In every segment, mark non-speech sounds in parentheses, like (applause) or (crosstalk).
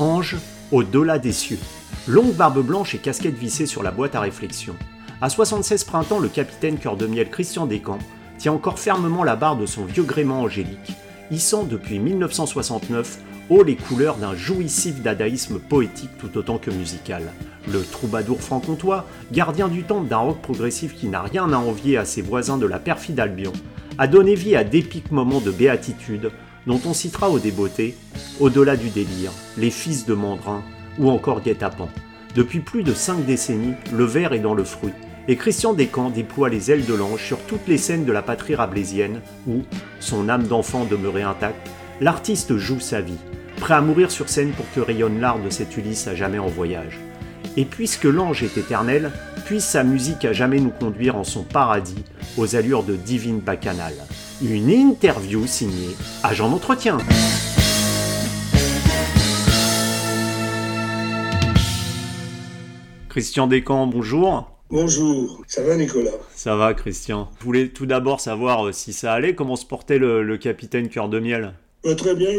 Ange, au-delà des cieux. Longue barbe blanche et casquette vissée sur la boîte à réflexion. À 76 printemps, le capitaine cœur de miel Christian Descamps tient encore fermement la barre de son vieux gréement angélique, hissant depuis 1969 haut les couleurs d'un jouissif dadaïsme poétique tout autant que musical. Le troubadour franc-comtois, gardien du temple d'un rock progressif qui n'a rien à envier à ses voisins de la perfide Albion, a donné vie à d'épiques moments de béatitude dont on citera au débeauté, au-delà du délire, les fils de Mandrin ou encore Guet-apens. Depuis plus de cinq décennies, le verre est dans le fruit, et Christian Descamps déploie les ailes de l'ange sur toutes les scènes de la patrie rabelaisienne où, son âme d'enfant demeurée intacte, l'artiste joue sa vie, prêt à mourir sur scène pour que rayonne l'art de cet Ulysse à jamais en voyage. Et puisque l'ange est éternel, puisse sa musique à jamais nous conduire en son paradis, aux allures de divine bacchanale. Une interview signée Agent d'entretien. Christian Descamps, bonjour. Bonjour, ça va Nicolas? Ça va Christian. Je voulais tout d'abord savoir euh, si ça allait, comment se portait le, capitaine Cœur de Miel? Euh, Très bien,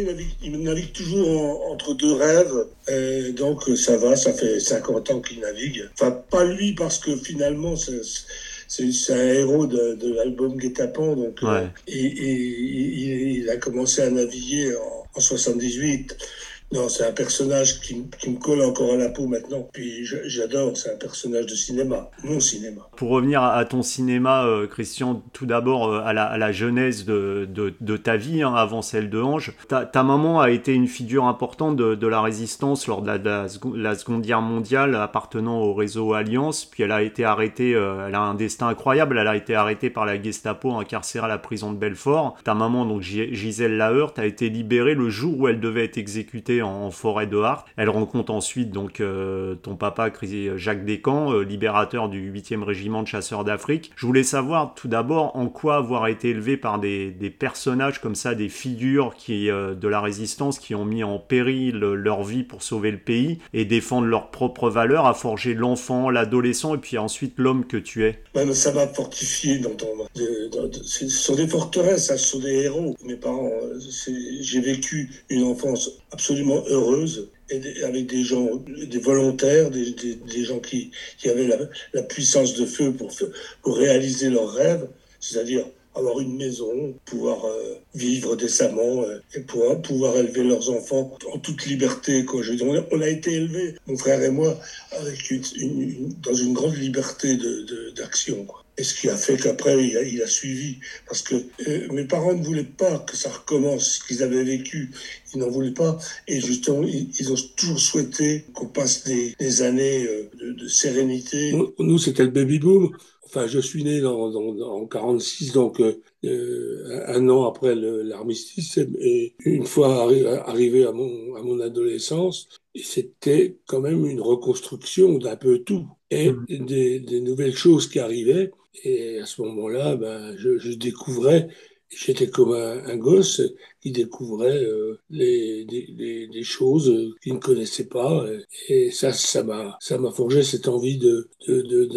il navigue, toujours entre deux rêves, et donc ça va, ça fait 50 ans qu'il navigue. Enfin, pas lui parce que finalement c'est un héros de, l'album Guet-apens, donc euh, et, il a commencé à naviguer en, en 78. Non, c'est un personnage qui, me colle encore à la peau maintenant. Puis j'adore, c'est un personnage de cinéma, mon cinéma. Pour revenir à ton cinéma, euh, Christian, tout d'abord euh, à, la, genèse de, ta vie, hein, avant celle de Ange. Ta, maman a été une figure importante de, la résistance lors de la, Seconde Guerre mondiale, appartenant au réseau Alliance. Puis elle a été arrêtée, euh, elle a un destin incroyable, elle a été arrêtée par la Gestapo, incarcérée à la prison de Belfort. Ta maman, donc Gisèle Laheurt, a été libérée le jour où elle devait être exécutée en, forêt de Hart. Elle rencontre ensuite donc euh, ton papa Jacques Descamps, euh, libérateur du 8e régiment de chasseurs d'Afrique. Je voulais savoir tout d'abord en quoi avoir été élevé par des, personnages comme ça, des figures euh, de la résistance qui ont mis en péril leur vie pour sauver le pays et défendre leurs propres valeurs, à forger l'enfant, l'adolescent et puis ensuite l'homme que tu es. ça m'a fortifié dans ton... Ce sont des forteresses, ce sont des héros. Mes parents, j'ai vécu une enfance absolument heureuse avec des gens, des volontaires, des, des, gens qui, qui avaient la, la, puissance de feu pour, pour réaliser leurs rêves, c'est-à-dire avoir une maison, pouvoir euh, vivre décemment euh, et pouvoir, pouvoir élever leurs enfants en toute liberté. Quoi. Je on a été élevés, mon frère et moi, avec une, dans une grande liberté d'action. De, et ce qui a fait qu'après, il a, il a, suivi. Parce que euh, mes parents ne voulaient pas que ça recommence ce qu'ils avaient vécu. Ils n'en voulaient pas. Et justement, ils, ont toujours souhaité qu'on passe des, des années de, de, sérénité. Nous, c'était le baby-boom. Enfin, je suis né dans, dans, en 46, donc euh, euh, un an après l'armistice. Et une fois arrivé à mon, à mon adolescence, c'était quand même une reconstruction d'un peu tout et mmh. des, des, nouvelles choses qui arrivaient. Et à ce moment-là, ben, je, découvrais J'étais comme un, gosse qui découvrait euh, les, des, des, choses qu'il ne connaissait pas. Et ça, ça m'a, forgé cette envie de,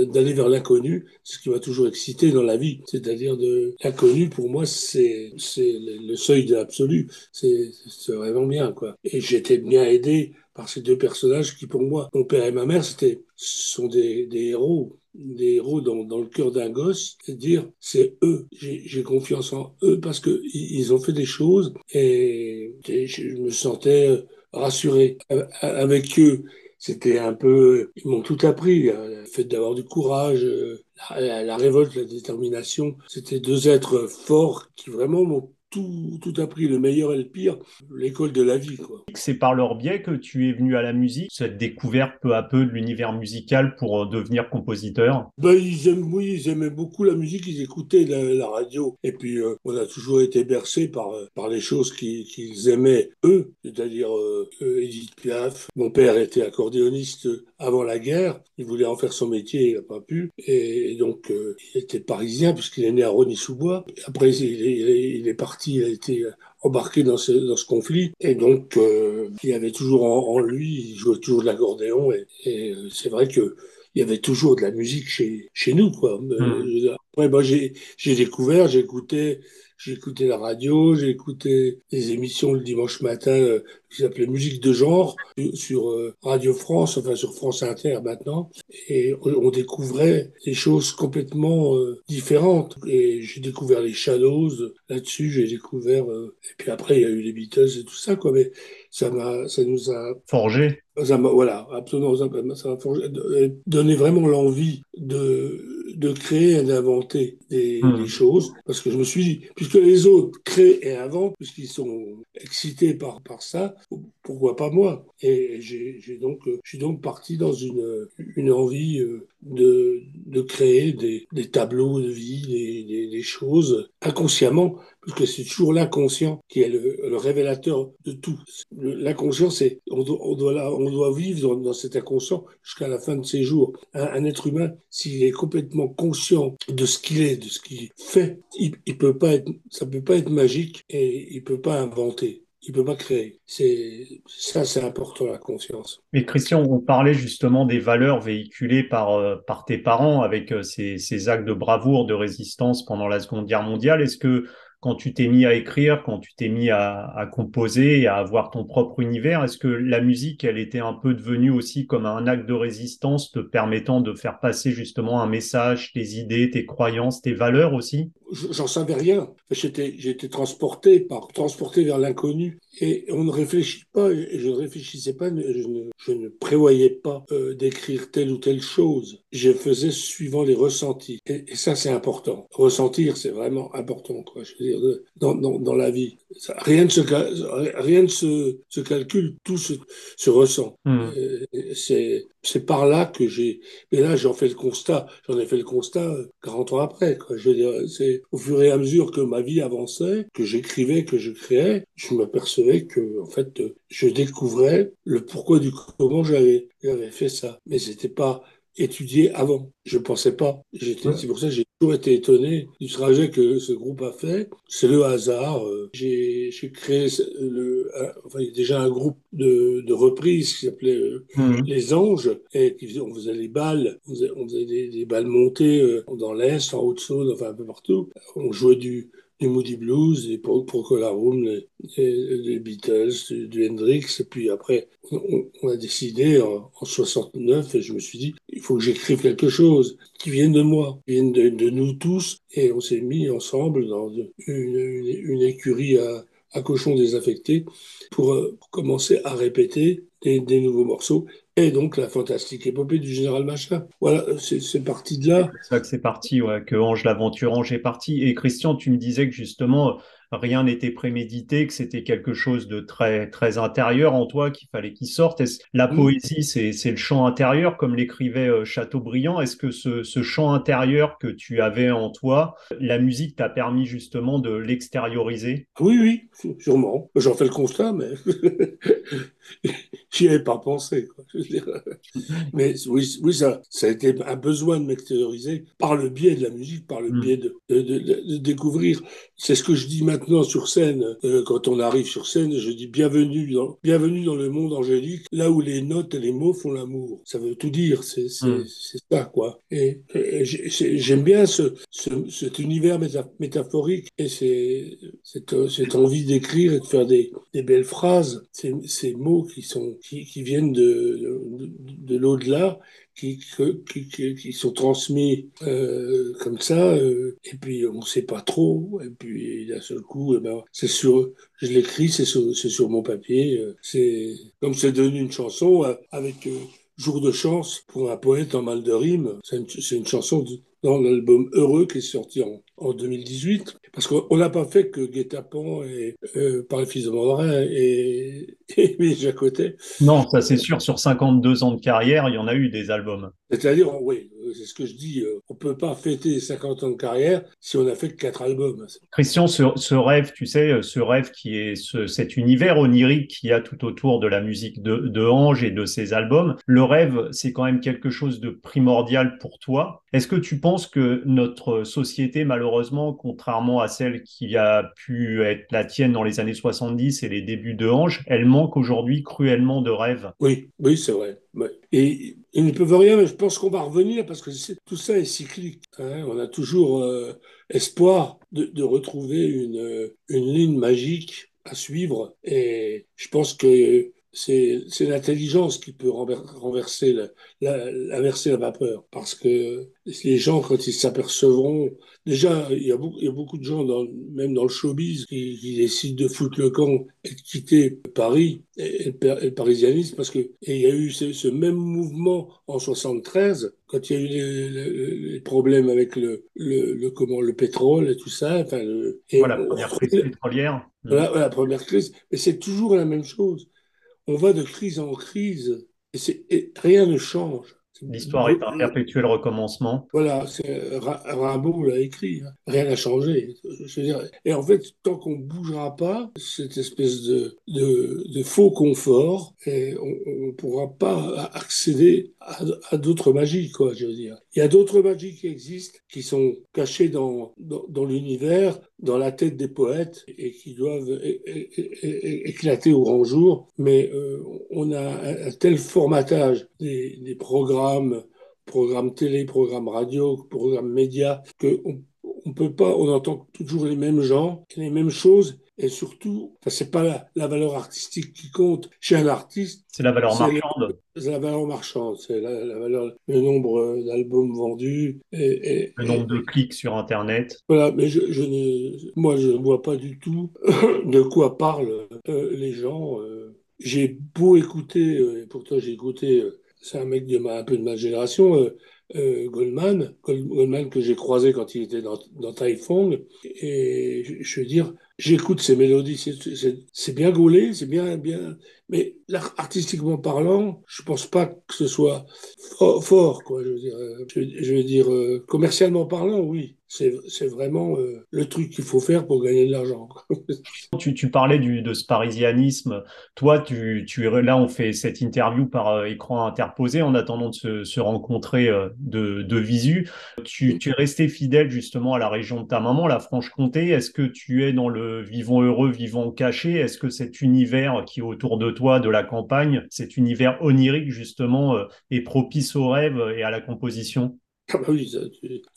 d'aller vers l'inconnu, ce qui m'a toujours excité dans la vie. C'est-à-dire de l'inconnu, pour moi, c'est, c'est le seuil de l'absolu. C'est, c'est vraiment bien, quoi. Et j'étais bien aidé par ces deux personnages qui, pour moi, mon père et ma mère, c'était, sont des, des héros des héros dans, le cœur d'un gosse et dire c'est eux, j'ai confiance en eux parce que ils ont fait des choses et, je me sentais euh, rassuré avec eux. C'était un peu, ils m'ont tout appris, le fait d'avoir du courage, euh, la, la, révolte, la détermination. C'était deux êtres forts qui vraiment m'ont tout, tout appris, le meilleur et le pire, l'école de la vie. Quoi. C'est par leur biais que tu es venu à la musique, cette découverte peu à peu de l'univers musical pour euh, devenir compositeur? Ben, ils aiment, Oui, ils aimaient beaucoup la musique, ils écoutaient la, radio. Et puis, euh, on a toujours été bercés par, euh, par les choses qu'ils aimaient, eux, c'est-à-dire Edith Piaf. Mon père était accordéoniste avant la guerre, il voulait en faire son métier, il n'a pas pu. Et, donc, il était parisien puisqu'il est né à Rony-sous-Bois. Après, il, il, il est parti il a été embarqué dans ce, dans ce conflit. Et donc, euh, il avait toujours en, lui, il jouait toujours de l'accordéon. Et, et euh, c'est vrai que il y avait toujours de la musique chez, chez nous. Quoi. Euh, hmm. Après, moi, j'ai découvert, j'écoutais j'ai écouté la radio, j'ai écouté des émissions le dimanche matin euh, qui s'appelait Musique de genre sur euh, Radio France, enfin sur France Inter maintenant, et on découvrait des choses complètement euh, différentes. Et j'ai découvert les Shadows là-dessus, j'ai découvert, et puis après il y a eu les Beatles et tout ça, quoi. Mais ça m'a, ça nous a forgé. Ça voilà, absolument, ça m'a forgé, donné vraiment l'envie de de créer et d'inventer des, hmm. des, choses, parce que je me suis dit, puisque les autres créent et inventent, puisqu'ils sont excités par, par ça, pourquoi pas moi Et j'ai donc, je suis donc parti dans une, envie euh, de, créer des, tableaux de vie, des, choses inconsciemment, parce que c'est toujours l'inconscient qui est le, révélateur de tout. L'inconscient, c'est on doit, on doit, on doit vivre dans, cet inconscient jusqu'à la fin de ses jours. Un, être humain, s'il est complètement conscient de ce qu'il est, de ce qu'il fait, il, il peut pas être, ça peut pas être magique et il peut pas inventer il peut pas créer. C'est ça, c'est important la conscience. Mais Christian, on parlait justement des valeurs véhiculées par euh, tes parents avec euh, ces, actes de bravoure, de résistance pendant la Seconde Guerre mondiale. Est-ce que quand tu t'es mis à écrire, quand tu t'es mis à, composer et à avoir ton propre univers, est-ce que la musique, elle était un peu devenue aussi comme un acte de résistance te permettant de faire passer justement un message, tes idées, tes croyances, tes valeurs aussi? J'en savais rien. J'étais, j'étais transporté par, transporté vers l'inconnu et on ne réfléchit pas. Je ne réfléchissais pas. Je ne, je ne prévoyais pas euh, d'écrire telle ou telle chose. Je faisais suivant les ressentis. Et, et ça, c'est important. Ressentir, c'est vraiment important. Quoi. Je veux dire, dans, dans, dans la vie, ça, rien ne se, rien ne se, se calcule, tout se, se ressent. Hmm. C'est, c'est par là que j'ai. Mais là, j'en fais le constat. J'en ai fait le constat 40 ans après. Quoi. Je c'est au fur et à mesure que ma vie avançait, que j'écrivais, que je créais, je m'apercevais que, en fait, je découvrais le pourquoi du comment j'avais, j'avais fait ça. Mais c'était pas étudié avant. Je pensais pas. C'est pour ça que j'ai toujours été étonné du trajet que ce groupe a fait. C'est le hasard. Euh, j'ai créé le, enfin, déjà un groupe de, de reprises qui s'appelait euh, mmh. Les Anges et qui on faisait les balles, on faisait, on faisait des, des, balles montées euh, dans l'Est, en Haute-Saône, enfin un peu partout. On jouait du, du Moody Blues, pour, pour Room, les, les, Beatles, du, Hendrix. Et puis après, on, a décidé en, en, 69, et je me suis dit, il faut que j'écrive quelque chose qui vienne de moi, qui vienne de, de nous tous. Et on s'est mis ensemble dans une, une, une écurie à, à cochon désaffecté pour, euh, pour, commencer à répéter des, des nouveaux morceaux et donc la fantastique épopée du général Machin. Voilà, c'est parti de là. C'est ça que c'est parti, ouais, que Ange l'aventure, Ange est parti. Et Christian, tu me disais que justement, rien n'était prémédité, que c'était quelque chose de très, très intérieur en toi, qu'il fallait qu'il sorte. La poésie, c'est le chant intérieur, comme l'écrivait euh, Chateaubriand. Est-ce que ce, ce chant intérieur que tu avais en toi, la musique t'a permis justement de l'extérioriser? Oui, oui, sûrement. J'en fais le constat, mais (laughs) j'y avais pas pensé. Quoi. Mais oui, oui ça, ça a été un besoin de m'extérioriser par le biais de la musique, par le mm. biais de, de, de, de découvrir. C'est ce que je dis maintenant sur scène. Euh, quand on arrive sur scène, je dis bienvenue dans, bienvenue dans le monde angélique, là où les notes et les mots font l'amour. Ça veut tout dire, c'est mm. ça, quoi. Et, j'aime bien ce, ce, cet univers métaphorique et cette, cette envie d'écrire et de faire des, des belles phrases, ces, ces mots qui, sont, qui, qui viennent de, de, de l'au-delà qui, qui, qui, sont transmis euh, comme ça, euh, et puis on ne sait pas trop, et puis d'un seul coup, eh ben, c'est sur, je l'écris, c'est sur, sur mon papier, euh, c'est comme c'est devenu une chanson euh, avec euh, Jour de chance pour un poète en mal de rime. C'est une, une, chanson dans l'album Heureux qui est sorti en, en 2018. Parce qu'on n'a pas fait que Guet-Apens et euh, par fils de Mandarin et, et Côté. Non, ça c'est sûr, sur 52 ans de carrière, il y en a eu des albums. C'est-à-dire, oui, c'est ce que je dis, euh, on peut pas fêter 50 ans de carrière si on a fait que quatre albums. Christian, ce, ce, rêve, tu sais, ce rêve qui est ce, cet univers onirique qu'il y a tout autour de la musique de, de Ange et de ses albums, le rêve, c'est quand même quelque chose de primordial pour toi. Est-ce que tu penses que notre société, malheureusement, contrairement à celle qui a pu être la tienne dans les années 70 et les débuts de Ange, elle manque aujourd'hui cruellement de rêves? Oui, oui, c'est vrai. Et ils ne peuvent rien, mais je pense qu'on va revenir parce que tout ça est cyclique. Hein. On a toujours euh, espoir de, retrouver une, une ligne magique à suivre. Et je pense que c'est l'intelligence qui peut renverser la, la, vapeur. Parce que les gens, quand ils s'apercevront, déjà, il y, a beaucoup, il y, a beaucoup, de gens, dans, même dans le showbiz, qui, qui, décident de foutre le camp et de quitter Paris et, le, parisianisme, parce que et il y a eu ce, ce, même mouvement en 73, quand il y a eu les, les, problèmes avec le, le, comment, le pétrole et tout ça. Enfin, le, et voilà, la première crise pétrolière. Voilà, la première crise. Mais c'est toujours la même chose on va de crise en crise et, rien ne change. L'histoire est un perpétuel recommencement. Voilà, Rimbaud l'a écrit, hein. rien n'a changé. et en fait, tant qu'on ne bougera pas, cette espèce de, de, faux confort, et on ne pourra pas accéder à, d'autres magies, quoi, je veux dire. Il y a d'autres magies qui existent, qui sont cachées dans, dans, l'univers, dans la tête des poètes, et qui doivent éclater au grand jour, mais euh, on a un, tel formatage des, des programmes, programmes télé, programmes radio, programmes médias, qu'on on peut pas, on entend toujours les mêmes gens, les mêmes choses, et surtout, c'est pas la, la, valeur artistique qui compte chez un artiste. C'est la valeur marchande. C'est la valeur marchande, c'est la, la, valeur, le nombre d'albums vendus et, et, le nombre de clics sur Internet. Voilà, mais je, je ne, moi, je ne vois pas du tout (clears throat) de quoi parlent euh, les gens. Euh. J'ai beau écouter, euh, et pourtant j'ai écouté, c'est un mec de ma, un peu de ma génération, euh, Goldman, Goldman que j'ai croisé quand il était dans, dans Taifong, et je, je veux dire, j'écoute ces mélodies, c'est bien gaulé, c'est bien, bien, mais artistiquement parlant, je pense pas que ce soit fort, quoi. Je veux dire, euh, je, veux dire euh, commercialement parlant, oui. C'est vraiment euh, le truc qu'il faut faire pour gagner de l'argent. (laughs) tu, tu, parlais de ce parisianisme. Toi, tu, là, on fait cette interview par écran interposé en attendant de se, rencontrer de, de visu. Tu, tu es resté fidèle justement à la région de ta maman, la Franche-Comté. Est-ce que tu es dans le vivant heureux, vivant caché? Est-ce que cet univers qui est autour de toi, de la campagne, cet univers onirique justement euh, est propice au rêve et à la composition? Ah bah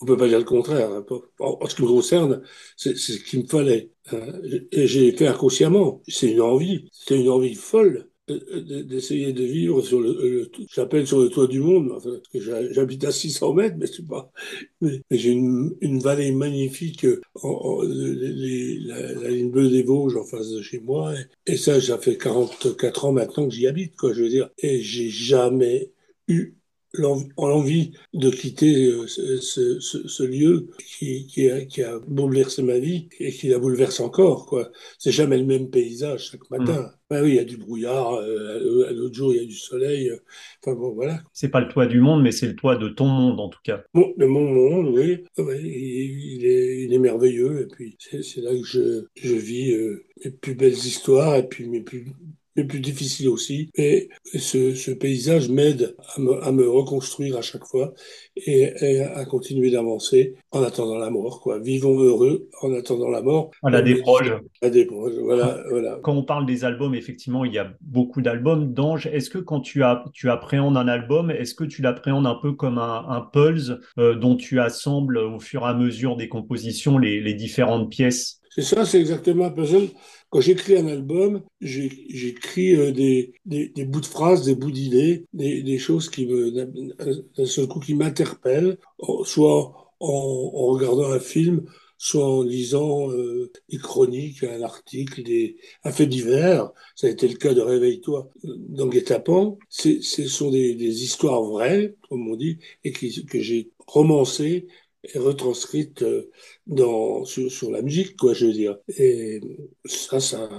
on peut pas dire le contraire. Hein. En, ce qui me concerne, c'est ce qu'il me fallait. Hein. Et j'ai fait inconsciemment. C'est une envie. C'est une envie folle d'essayer de vivre sur le, j'appelle sur le toit du monde, j'habite à 600 mètres, mais c'est pas, mais, j'ai une, une, vallée magnifique, en, la, ligne bleue des Vosges en face de chez moi, et, ça, ça fait 44 ans maintenant que j'y habite, quoi, je veux dire, et j'ai jamais eu l'envie de quitter euh, ce, ce, ce lieu qui, qui, a, qui, a, bouleversé ma vie et qui la bouleverse encore. quoi. C'est jamais le même paysage chaque matin. Mmh. Ben oui, il y a du brouillard, euh, à l'autre jour il y a du soleil. Euh, enfin bon, voilà. C'est pas le toit du monde, mais c'est le toit de ton monde en tout cas. Bon, de mon monde, oui. il, est, il est merveilleux et puis c'est là que je, je vis mes plus belles histoires et puis mes plus mais plus difficile aussi. Et ce, ce paysage m'aide à me, à me, reconstruire à chaque fois et, à continuer d'avancer en attendant la mort. Quoi. Vivons heureux en attendant la mort. À la déproche. À des voilà, voilà. Quand on parle des albums, effectivement, il y a beaucoup d'albums. d'Ange, est-ce que quand tu, as, tu appréhendes un album, est-ce que tu l'appréhendes un peu comme un, un pulse euh, dont tu assembles au fur et à mesure des compositions les, les différentes pièces? C'est ça, c'est exactement un puzzle. Quand j'écris un album, j'écris euh, des, bouts de phrases, des bouts d'idées, des, choses qui me, d'un seul coup, qui m'interpellent, soit en, regardant un film, soit en lisant euh, des chroniques, un article, des, un fait divers. Ça a été le cas de Réveille-toi dans Guet-apens. Ce sont des, histoires vraies, comme on dit, et que j'ai romancées est retranscrite euh, dans, sur, sur, la musique, quoi, je veux dire. Et ça, ça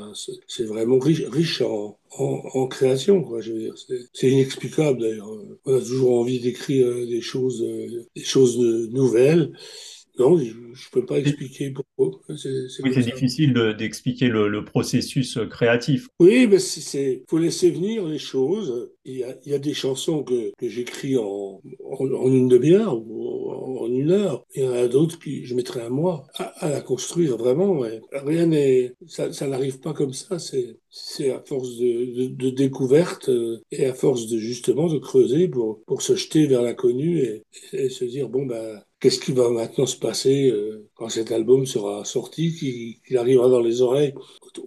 c'est vraiment riche, riche en, en, en, création, quoi, je veux dire. C'est inexplicable, d'ailleurs. On a toujours envie d'écrire euh, des choses, euh, des choses nouvelles. Non, je ne peux pas expliquer pourquoi. oui, c'est difficile d'expliquer le, le, processus créatif. Oui, mais il faut laisser venir les choses. Il y a, il y a des chansons que, que j'écris en, en, en, une demi-heure une. Il y en a d'autres qui, je mettrais un mois à, la construire vraiment. Rien n'est, ça, n'arrive pas comme ça. C'est, à force de, de, découverte euh, et à force de justement de creuser pour, se jeter vers l'inconnu et, et, se dire bon ben qu'est-ce qui va maintenant se passer euh, quand cet album sera sorti, qu'il arrivera dans les oreilles,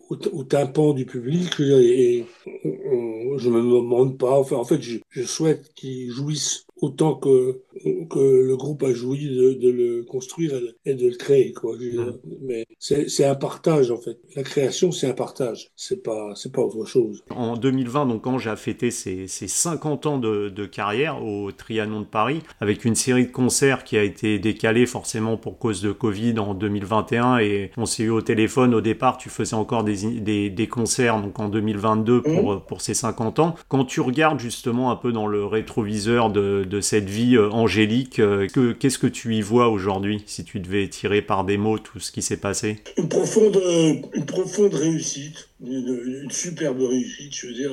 au, au, tympan du public. Et, je me demande pas. En fait, je, souhaite qu'il jouisse autant que, que le groupe a joui de, de le construire et de le créer. Quoi. Mais c'est un partage, en fait. La création, c'est un partage. C'est pas, c'est pas autre chose. En 2020, donc, Ange a fêté ses, ses 50 ans de, de, carrière au Trianon de Paris, avec une série de concerts qui a été décalée forcément pour cause de Covid en 2021. Et on s'est eu au téléphone au départ, tu faisais encore des, des, des concerts donc en 2022 pour, mmh. pour ses 50 ans. Quand tu regardes justement un peu dans le rétroviseur de de cette vie euh, angélique. Euh, qu'est-ce que tu y vois aujourd'hui, si tu devais tirer par des mots tout ce qui s'est passé? Une profonde, euh, une profonde réussite, une, superbe réussite, je veux dire.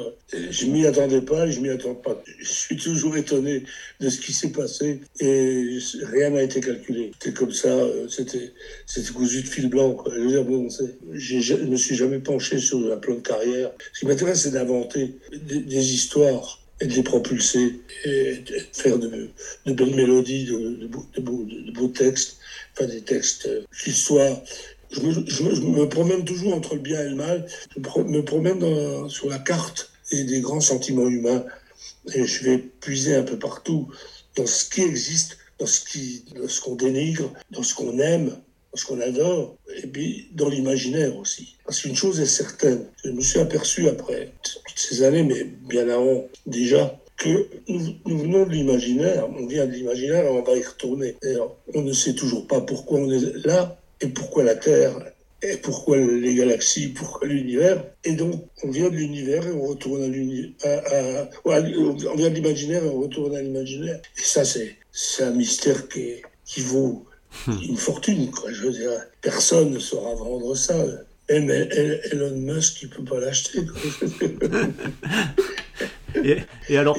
Je m'y attendais pas je m'y attends pas. Je suis toujours étonné de ce qui s'est passé et rien n'a été calculé. C'était comme ça, c'était cousu de fil blanc. Je veux dire, bon, je ne me suis jamais penché sur un plan de carrière. Ce qui m'intéresse, c'est d'inventer des histoires et de les propulser et de faire de, belles mélodies, de, beaux, textes, enfin des textes qui soient. Je me, promène toujours entre le bien et le mal. Je me promène sur la carte et des grands sentiments humains et je vais puiser un peu partout dans ce qui existe, dans ce qu'on dénigre, dans ce qu'on aime, ce qu'on adore, et puis dans l'imaginaire aussi. Parce qu'une chose est certaine, je me suis aperçu après toutes ces années, mais bien avant déjà, que nous, venons de l'imaginaire, on vient de l'imaginaire et on va y retourner. on ne sait toujours pas pourquoi on est là et pourquoi la Terre et pourquoi les galaxies, pourquoi l'univers. Et donc, on vient de l'univers et on retourne à l'univers. On vient de l'imaginaire et on retourne à l'imaginaire. Et ça, c'est un mystère qui, vaut. Une fortune, quoi. Je veux dire, personne ne saura vendre ça. Même Elon Musk, il peut pas l'acheter. (laughs) Et, alors,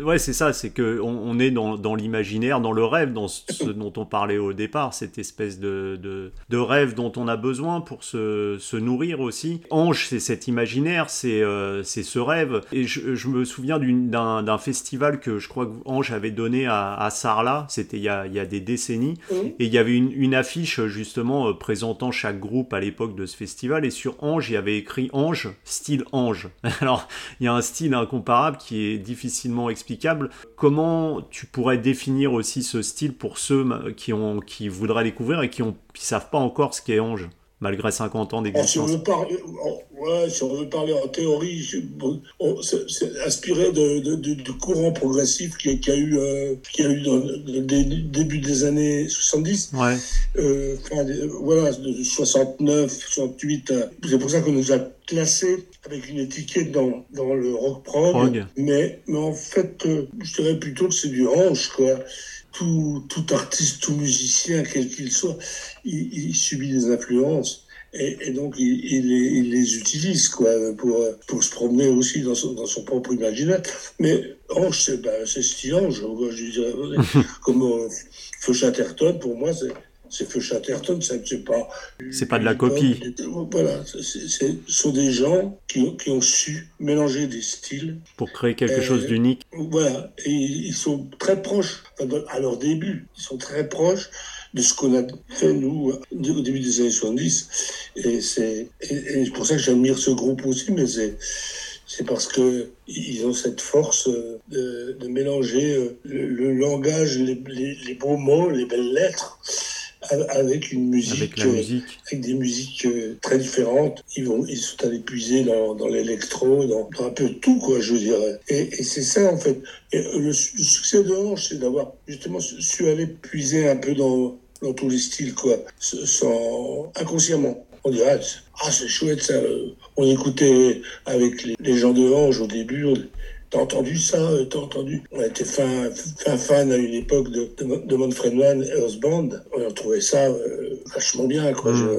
ouais, c'est ça, c'est que on, est dans, dans l'imaginaire, dans le rêve, dans ce dont on parlait au départ, cette espèce de, de, de rêve dont on a besoin pour se, se nourrir aussi. Ange, c'est cet imaginaire, c'est euh, ce rêve. Et je, je me souviens d'un festival que je crois que Ange avait donné à, à Sarlat, c'était il, y a, il y a des décennies, et il y avait une, une affiche justement euh, présentant chaque groupe à l'époque de ce festival, et sur Ange, il y avait écrit Ange, style Ange. (laughs) Alors, il y a un style incomparable qui est difficilement explicable. Comment tu pourrais définir aussi ce style pour ceux qui, ont, qui voudraient découvrir et qui ne savent pas encore ce qu'est Ange? Malgré 50 ans d'existence si, ouais, si, on veut parler en théorie, c'est inspiré de, de, de, courant progressif qu'il y a eu, euh, qui a eu dans le début des années 70. Ouais. Euh, voilà, de 69, 68. Euh, c'est pour ça qu'on nous a classé avec une étiquette dans, dans le rock prog. Mais, mais en fait, euh, je dirais plutôt que c'est du hanche, quoi tout, tout artiste, tout musicien, quel qu'il soit, il, il, subit des influences. Et, et donc, il, il, les, il, les, utilise quoi, pour, pour se promener aussi dans son, dans son propre imaginaire. Mais Ange, c'est ben, style Ange. Je dirais, (laughs) comme euh, Feu Chatterton, pour moi, c'est c'est Feu Chatterton, c'est pas. C'est pas de la copie. Voilà, ce sont des gens qui, qui, ont su mélanger des styles. Pour créer quelque chose d'unique. Voilà, et ils sont très proches, à leur début, ils sont très proches de ce qu'on a fait, nous, au début des années 70. Et c'est pour ça que j'admire ce groupe aussi, mais c'est c'est parce que ils ont cette force de, de mélanger euh, le, langage, les, les, les, beaux mots, les belles lettres, avec une musique, avec, musique. avec des musiques euh, très différentes. Ils vont, ils sont allés puiser dans, dans l'électro, dans, dans, un peu tout, quoi, je dirais. Et, et c'est ça, en fait. Et euh, le, succès de Hanche, c'est d'avoir justement su aller puiser un peu dans, dans tous les styles, quoi, sans, inconsciemment. On dirait, ah, c'est chouette ça. On écoutait avec les, les gens de Ange au début, T'as entendu ça euh, T'as entendu? On était fin, fin fan à une époque de, de, de Manfred Mann, Earth Band. On a trouvé ça euh, vachement bien. Quoi. Mmh.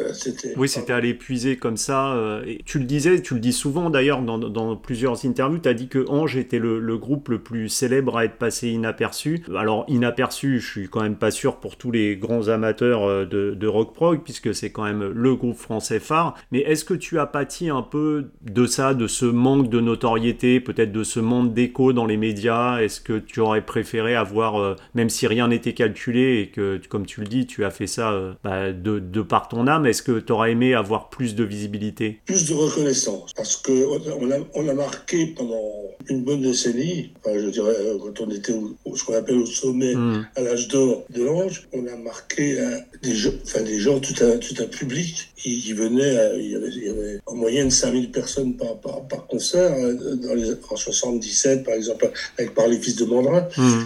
oui, c'était à l'épuiser comme ça. et tu le disais, tu le dis souvent d'ailleurs dans, dans, plusieurs interviews, tu as dit que Ange était le, le, groupe le plus célèbre à être passé inaperçu. Alors inaperçu, je suis quand même pas sûr pour tous les grands amateurs de, de rock prog, puisque c'est quand même le groupe français phare. Mais est-ce que tu as pâti un peu de ça, de ce manque de notoriété, peut-être de ce manque d'écho dans les médias Est-ce que tu aurais préféré avoir, euh, même si rien n'était calculé et que, comme tu le dis, tu as fait ça euh, bah, de, de, par ton âme, est-ce que tu aurais aimé avoir plus de visibilité? Plus de reconnaissance, parce qu'on a, on a marqué pendant une bonne décennie, enfin, je dirais euh, quand on était au, ce qu'on appelle au sommet, hmm. à l'âge d'or de l'ange, on a marqué des, gens, enfin, des gens, tout un, tout un public qui, venait, il y, avait, il y, avait, en moyenne 5000 personnes par, par, par concert, dans les, en 77 par exemple, avec Par les Fils de Mandrin. Hmm.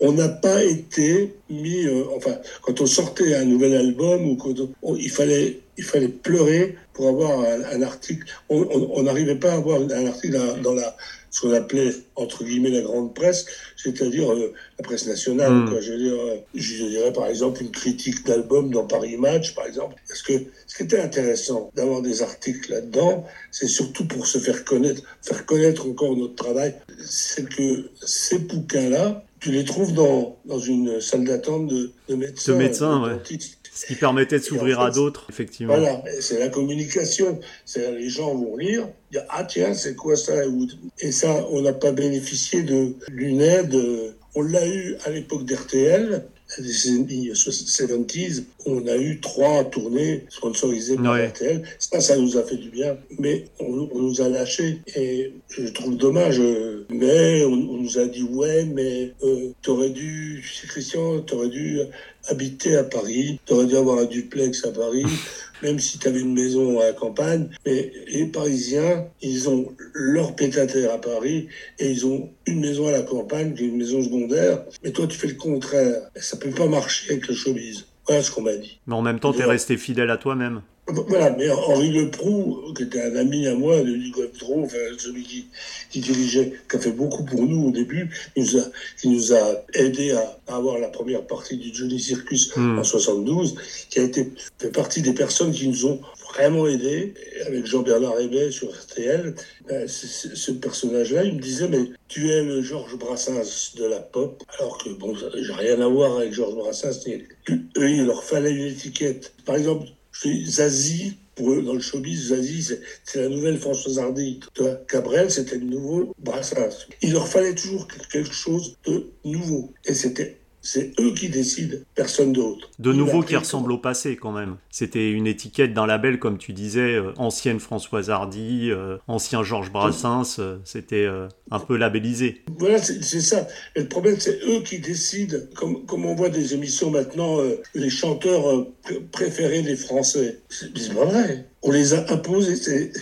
On n'a pas été mis, euh, enfin, quand on sortait un nouvel album, ou quand il, fallait, il fallait pleurer pour avoir un, article. On n'arrivait pas à avoir un article dans la ce qu'on appelait entre guillemets la grande presse, c'est-à-dire euh, la presse nationale. Hmm. Quoi. Je, veux dire, euh, je, dirais par exemple une critique d'album dans Paris Match, par exemple. Parce que ce qui était intéressant d'avoir des articles là-dedans, c'est surtout pour se faire connaître, faire connaître encore notre travail. C'est que ces bouquins-là, tu les trouves dans, dans une salle d'attente de, de médecins. De médecins, ouais. Ce qui permettait de s'ouvrir à d'autres, effectivement. Voilà, c'est la communication. C'est les gens vont lire, dire ah tiens c'est quoi ça? Et ça, on n'a pas bénéficié de d'une aide. On l'a eu à l'époque d'RTL, des décennie 70s, on a eu trois tournées sponsorisées par RTL. Ça, ça nous a fait du bien, mais on, nous a lâchés. Et je trouve dommage. Mais on, nous a dit, ouais, mais euh, t'aurais dû, Christian, t'aurais dû habiter à Paris, t'aurais dû avoir un duplex à Paris (laughs) même si tu avais une maison à la campagne. Mais les Parisiens, ils ont leur pétataire à Paris et ils ont une maison à la campagne, qui est une maison secondaire. Mais toi, tu fais le contraire. Ça peut pas marcher avec le showbiz. Voilà ce qu'on m'a dit. Mais en même temps, tu es resté fidèle à toi-même. Voilà, mais Henri Leproux, qui était un ami à moi de Hugo enfin, celui qui, qui, dirigeait, qui a fait beaucoup pour nous au début, il nous a, il nous a aidé à, avoir la première partie du Johnny Circus hmm. en 72, qui a été fait partie des personnes qui nous ont vraiment aidés. Avec Jean-Bernard Hébet sur RTL, ben, ce personnage-là, il me disait, mais tu es le Georges Brassens de la pop, alors que bon, j'ai rien à voir avec Georges Brassens. Eux, il leur fallait une étiquette. Par exemple, Zazie, pour eux, dans le showbiz, Zazie, c'est la nouvelle Françoise Hardy. Cabrel, c'était le nouveau Brassens. Il leur fallait toujours quelque chose de nouveau. Et c'était c'est eux qui décident, personne d'autre. De nouveau qui ressemble au passé quand même. C'était une étiquette d'un label, comme tu disais, euh, ancienne Françoise Hardy, euh, ancien Georges Brassens, euh, c'était un peu labellisé. Voilà, c'est ça. Et le problème, c'est eux qui décident, comme, comme on voit des émissions maintenant, les chanteurs préférés des Français. C'est pas vrai. On les a imposés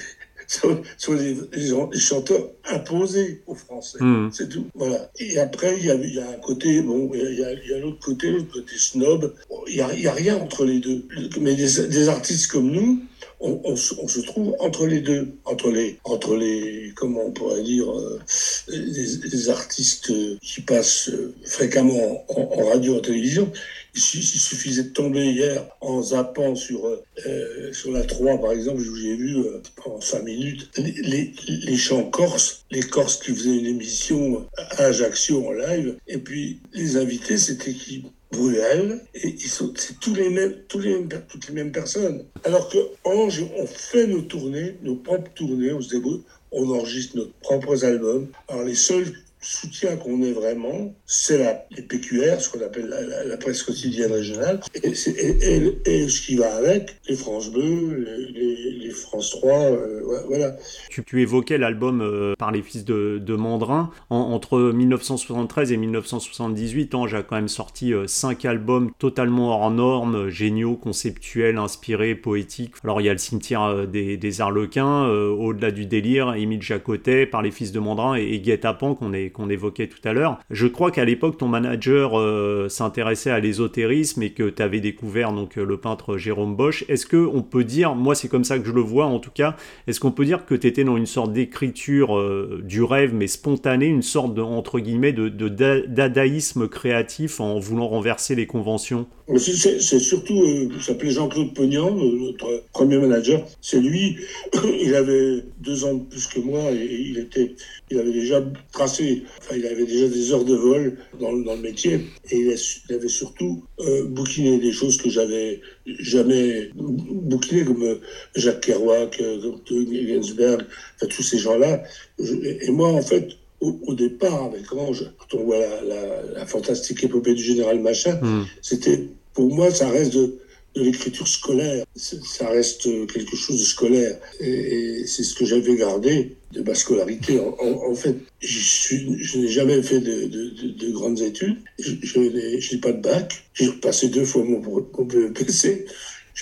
sont, des, chanteurs imposés aux Français. Hmm. C'est tout. Voilà. Et après, il y a, y a, un côté, bon, il y a, l'autre côté, l'autre côté snob. Il n'y a, y a, rien entre les deux. Mais des, des artistes comme nous, on, se trouve entre les deux, entre les, entre les, comment on pourrait dire, euh, les, artistes qui passent euh, fréquemment en, en radio, en télévision, il suffisait de tomber hier en zappant sur, euh, sur la 3, par exemple, où j'ai vu euh, pendant 5 minutes les, les, chants corses, les Corses qui faisaient une émission à Ajaccio en live. Et puis les invités, c'était qui? Bruel, et c'est tous les mêmes, toutes les mêmes personnes. Alors que Ange, on fait nos tournées, nos propres tournées, on se débrouille, on enregistre nos propres albums. Alors les seuls soutien qu'on ait vraiment, c'est la, les PQR, ce qu'on appelle la, presse quotidienne régionale, et, ce qui va avec, les France Bleu, les, France 3, euh, voilà. Tu, évoquais l'album euh, par les fils de, de Mandrin. entre 1973 et 1978, Ange a quand même sorti euh, cinq albums totalement hors normes, géniaux, conceptuels, inspirés, poétiques. Alors il y a le cimetière des, des Arlequins, au-delà du délire, Émile Jacotet, par les fils de Mandrin et, et Guet-Apens qu'on est qu'on évoquait tout à l'heure. Je crois qu'à l'époque, ton manager euh, s'intéressait à l'ésotérisme et que tu avais découvert donc le peintre Jérôme Bosch. Est-ce que on peut dire, moi c'est comme ça que je le vois en tout cas, est-ce qu'on peut dire que tu étais dans une sorte d'écriture du rêve mais spontanée, une sorte de entre guillemets de, dadaïsme créatif en voulant renverser les conventions? C'est surtout, il s'appelait Jean-Claude Pognan, notre premier manager. C'est lui, (coughs) il avait deux ans de plus que moi et il était, il avait déjà tracé, enfin il avait déjà des heures de vol dans, dans le métier et il, avait surtout euh, bouquiné des choses que j'avais jamais bouquiné comme euh, Jacques Kerouac, euh, comme Ginsberg, enfin, tous ces gens-là. Et moi en fait, au, départ, avec Ange, quand on voit la, la, fantastique épopée du général Machin, hmm. c'était, pour moi, ça reste de, de l'écriture scolaire. Ça reste quelque chose de scolaire. Et, c'est ce que j'avais gardé de ma scolarité. En, fait, je, n'ai jamais fait de, de, grandes études. Je n'ai pas de bac. J'ai passé deux fois mon, mon PC.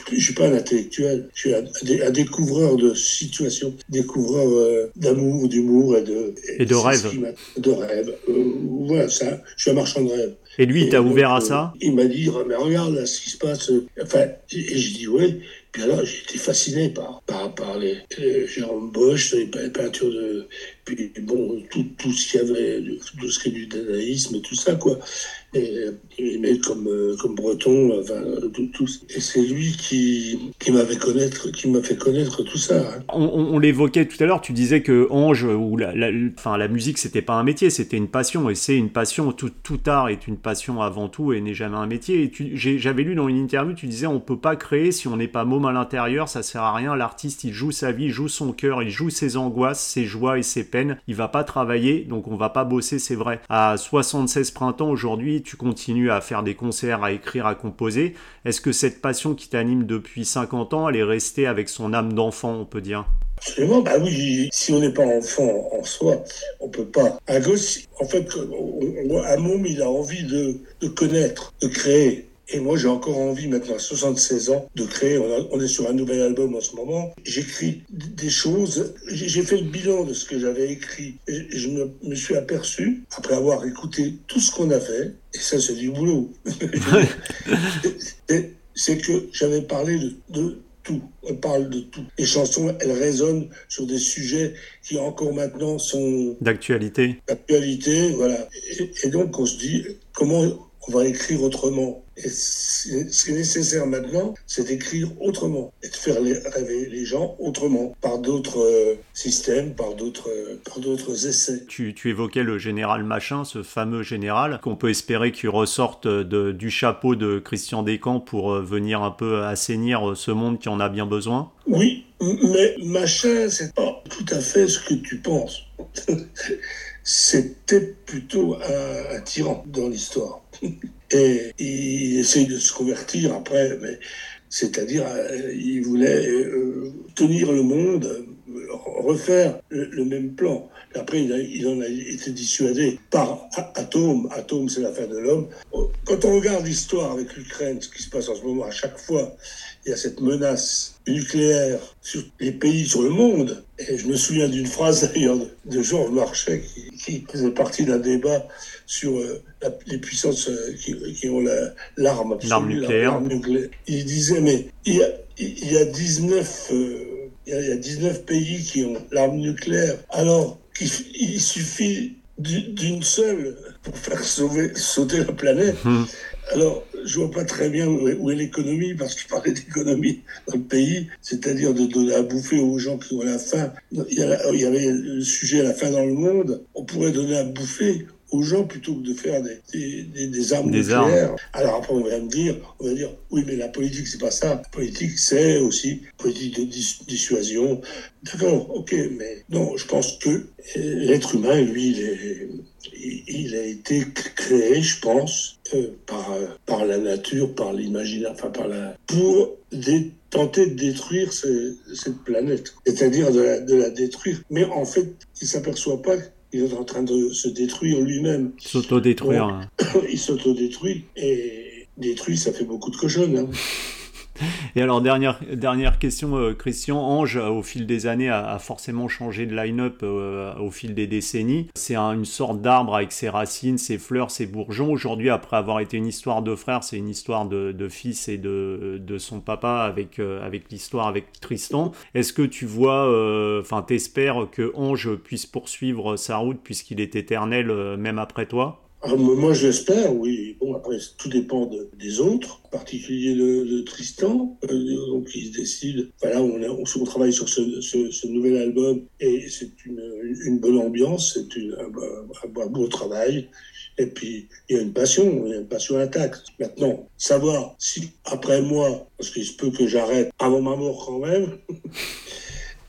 Je ne suis pas un intellectuel, je suis un, découvreur de situations, découvreur euh, d'amour, d'humour et de... Et, de rêve. De rêve. Euh, voilà, ça, je suis un marchand de rêve. Et lui, il t'a ouvert à ça? Il m'a dit, mais regarde là, ce qui se passe. Enfin, et, je dis, oui. Puis alors, été fasciné par, par, par les, Jérôme Bosch, les peintures de. Puis bon, tout, tout ce qu'il y avait, tout ce qui est du dadaïsme tout ça, quoi et, et comme, euh, comme Breton, enfin, tout, Et c'est lui qui, qui m'avait connaître, qui m'a fait connaître tout ça. Hein. On, l'évoquait tout à l'heure, tu disais que Ange, ou la, la, enfin, la musique, c'était pas un métier, c'était une passion, et c'est une passion, tout, tout art est une passion avant tout et n'est jamais un métier. Et j'avais lu dans une interview, tu disais, on peut pas créer si on n'est pas à l'intérieur, ça sert à rien, l'artiste, il joue sa vie, il joue son cœur, il joue ses angoisses, ses joies et ses peines, il va pas travailler, donc on va pas bosser, c'est vrai. À 76 printemps aujourd'hui, tu continues à faire des concerts, à écrire, à composer. Est-ce que cette passion qui t'anime depuis 50 ans, elle est restée avec son âme d'enfant, on peut dire? Absolument, bah oui, si on n'est pas enfant en soi, on peut pas. En fait, un môme, il a envie de connaître, de créer. Et moi, j'ai encore envie, maintenant à 76 ans, de créer. On, est sur un nouvel album en ce moment. J'écris des choses. J'ai fait le bilan de ce que j'avais écrit. Et je me, suis aperçu, après avoir écouté tout ce qu'on a fait, et ça, c'est du boulot. (laughs) c'est que j'avais parlé de, de tout. On parle de tout. Les chansons, elles résonnent sur des sujets qui encore maintenant sont d'actualité. D'actualité, voilà. et, donc on se dit comment on va écrire autrement. Et ce qui est nécessaire maintenant, c'est d'écrire autrement et de faire rêver les gens autrement, par d'autres euh, systèmes, par d'autres, euh, essais. Tu, évoquais le général Machin, ce fameux général, qu'on peut espérer qu'il ressorte de, du chapeau de Christian Descamps pour euh, venir un peu assainir ce monde qui en a bien besoin Oui, mais Machin, c'est pas tout à fait ce que tu penses. (laughs) C'était plutôt un tyran dans l'histoire. (laughs) Et il essaye de se convertir après, mais c'est-à-dire euh, il voulait euh, tenir le monde, refaire le, même plan. Après, il, en a été dissuadé par Atome. Atome, c'est l'affaire de l'homme. Quand on regarde l'histoire avec l'Ukraine, ce qui se passe en ce moment, à chaque fois, il y a cette menace nucléaire sur les pays, sur le monde. Et je me souviens d'une phrase d'ailleurs de Georges Marchais qui, faisait partie d'un débat sur euh, les puissances euh, qui, ont l'arme nucléaire. nucléaire. Il disait, mais il y a, il y a 19... Euh, il y a 19 pays qui ont l'arme nucléaire. Alors, il, suffit d'une seule pour faire sauver, sauter la planète. Hum. Alors, je vois pas très bien où est, l'économie, parce qu'il parlait d'économie dans le pays, c'est-à-dire de donner à bouffer aux gens qui ont la faim. Il y, avait le sujet à la faim dans le monde. On pourrait donner à bouffer aux gens plutôt que de faire des, des, des, armes nucléaires. Alors après, on va me dire, on va dire, oui, mais la politique, c'est pas ça. La politique, c'est aussi politique de dissuasion. D'accord, ok, mais non, je pense que l'être humain, lui, il, est, il, a été créé, je pense, euh, par, par la nature, par l'imaginaire, enfin par la, pour tenter de détruire cette planète, c'est-à-dire de la, de la détruire. Mais en fait, il s'aperçoit pas il est en train de se détruire lui-même. S'autodétruire. (coughs) il s'autodétruit et détruit, ça fait beaucoup de cochonnes. Hein. (laughs) Et alors, dernière, question, euh, Christian. Ange, euh, au fil des années, a, forcément changé de line-up euh, au fil des décennies. C'est une sorte d'arbre avec ses racines, ses fleurs, ses bourgeons. Aujourd'hui, après avoir été une histoire de frères, c'est une histoire de, de, fils et de, de son papa avec, avec l'histoire avec Tristan. Est-ce que tu vois, enfin, t'espères que Ange puisse poursuivre sa route puisqu'il est éternel même après toi? Ah, moi, je l'espère, oui. Bon, après, tout dépend des autres, en particulier de, Tristan. Euh, donc, il se décide. Voilà, on, travaille sur ce, nouvel album et c'est une, bonne ambiance, c'est un, un, beau travail. Et puis, il y a une passion, il y a une passion intacte. Maintenant, savoir si après moi, parce qu'il se peut que j'arrête avant ma mort quand même, (laughs)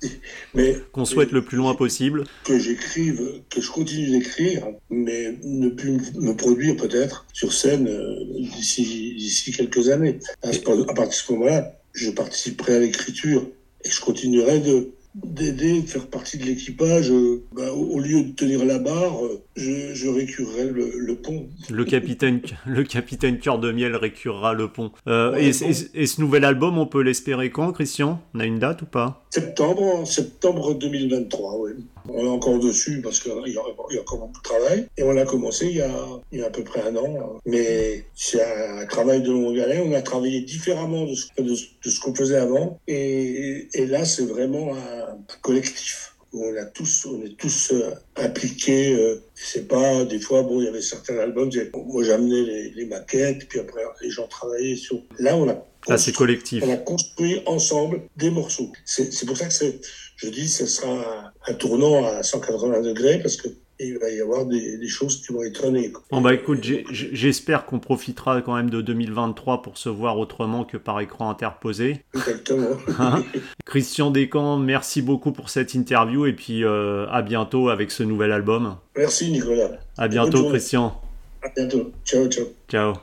(laughs) qu'on souhaite le plus loin possible. Que j'écrive, que je continue d'écrire, mais ne plus me produire peut-être sur scène euh, d'ici quelques années. À, à partir de ce moment-là, je participerai à l'écriture et je continuerai de d'aider, de faire partie de l'équipage. Euh, bah, au, lieu de tenir la barre, euh, je, je récurerai le, pont. Le capitaine, (laughs) le capitaine cœur de miel récurera le pont. Euh, et, et, ce nouvel album, on peut l'espérer quand, Christian? On a une date ou pas? Septembre, septembre 2023, oui. On est encore dessus parce qu'il y, y, a encore beaucoup de travail. Et on a commencé il y a, il y a à peu près un an. Mais c'est un travail de longue haleine. On a travaillé différemment de ce, de, ce qu'on faisait avant. Et, et là, c'est vraiment un, collectif où on a tous, on est tous euh, impliqués. Euh, c'est pas des fois bon, il y avait certains albums. Moi, j'amenais les, les maquettes, puis après les gens travaillaient sur. Là, on a ah, c'est collectif. On a construit ensemble des morceaux. C'est pour ça que je dis ce sera un, tournant à 180 degrés parce que il va y avoir des, choses qui vont étonner. Bon bah écoute, j'espère qu'on profitera quand même de 2023 pour se voir autrement que par écran interposé. Exactement. (laughs) Hein Christian Descamps, merci beaucoup pour cette interview et puis euh, à bientôt avec ce nouvel album. Merci Nicolas. À bientôt Christian. À bientôt. Ciao, ciao. Ciao.